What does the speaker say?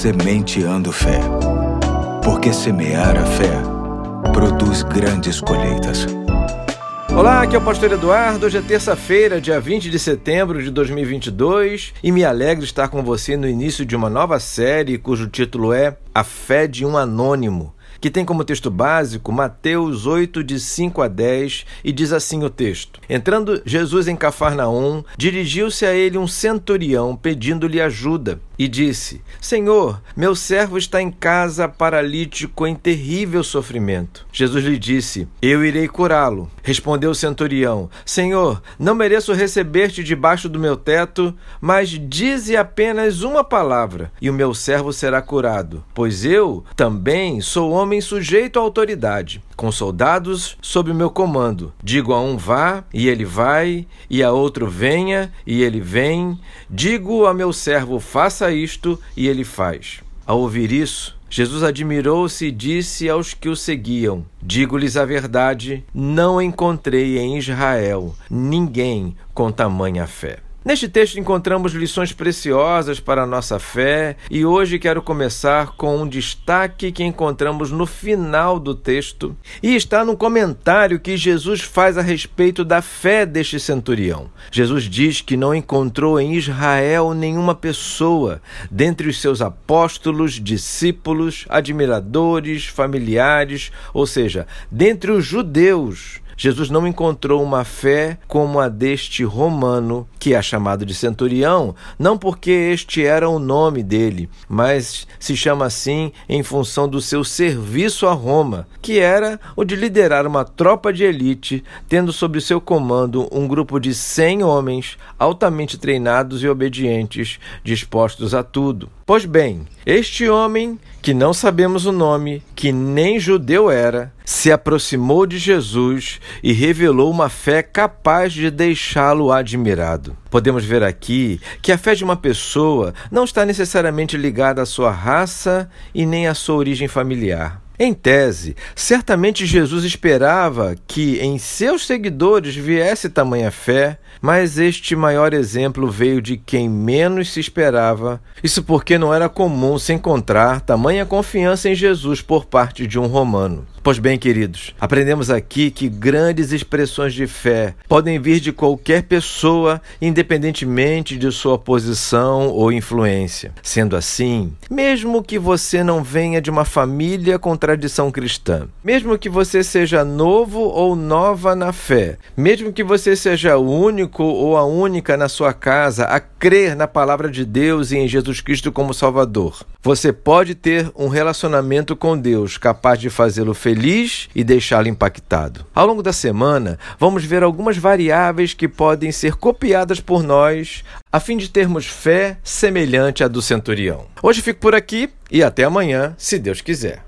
Sementeando Fé. Porque semear a fé produz grandes colheitas. Olá, aqui é o Pastor Eduardo. Hoje é terça-feira, dia 20 de setembro de 2022, e me alegra estar com você no início de uma nova série cujo título é A Fé de um Anônimo que tem como texto básico Mateus 8, de 5 a 10, e diz assim o texto: Entrando Jesus em Cafarnaum, dirigiu-se a ele um centurião pedindo-lhe ajuda e disse: Senhor, meu servo está em casa paralítico em terrível sofrimento. Jesus lhe disse: Eu irei curá-lo. Respondeu o centurião: Senhor, não mereço receber-te debaixo do meu teto, mas dize apenas uma palavra, e o meu servo será curado. Pois eu também sou homem sujeito à autoridade, com soldados sob o meu comando. Digo a um vá, e ele vai, e a outro venha, e ele vem. Digo a meu servo faça isto e ele faz. Ao ouvir isso, Jesus admirou-se e disse aos que o seguiam: Digo-lhes a verdade, não encontrei em Israel ninguém com tamanha fé. Neste texto encontramos lições preciosas para a nossa fé e hoje quero começar com um destaque que encontramos no final do texto e está no comentário que Jesus faz a respeito da fé deste centurião. Jesus diz que não encontrou em Israel nenhuma pessoa dentre os seus apóstolos, discípulos, admiradores, familiares, ou seja, dentre os judeus Jesus não encontrou uma fé como a deste romano, que é chamado de centurião, não porque este era o nome dele, mas se chama assim em função do seu serviço a Roma, que era o de liderar uma tropa de elite, tendo sob seu comando um grupo de cem homens altamente treinados e obedientes, dispostos a tudo. Pois bem, este homem, que não sabemos o nome, que nem judeu era, se aproximou de Jesus e revelou uma fé capaz de deixá-lo admirado. Podemos ver aqui que a fé de uma pessoa não está necessariamente ligada à sua raça e nem à sua origem familiar. Em tese, certamente Jesus esperava que em seus seguidores viesse tamanha fé, mas este maior exemplo veio de quem menos se esperava. Isso porque não era comum se encontrar tamanha confiança em Jesus por parte de um romano. Pois bem, queridos, aprendemos aqui que grandes expressões de fé podem vir de qualquer pessoa, independentemente de sua posição ou influência. Sendo assim, mesmo que você não venha de uma família com tradição cristã, mesmo que você seja novo ou nova na fé, mesmo que você seja o único ou a única na sua casa a crer na palavra de Deus e em Jesus Cristo como Salvador, você pode ter um relacionamento com Deus capaz de fazê-lo feliz e deixá-lo impactado. Ao longo da semana, vamos ver algumas variáveis que podem ser copiadas por nós a fim de termos fé semelhante à do centurião. Hoje fico por aqui e até amanhã, se Deus quiser.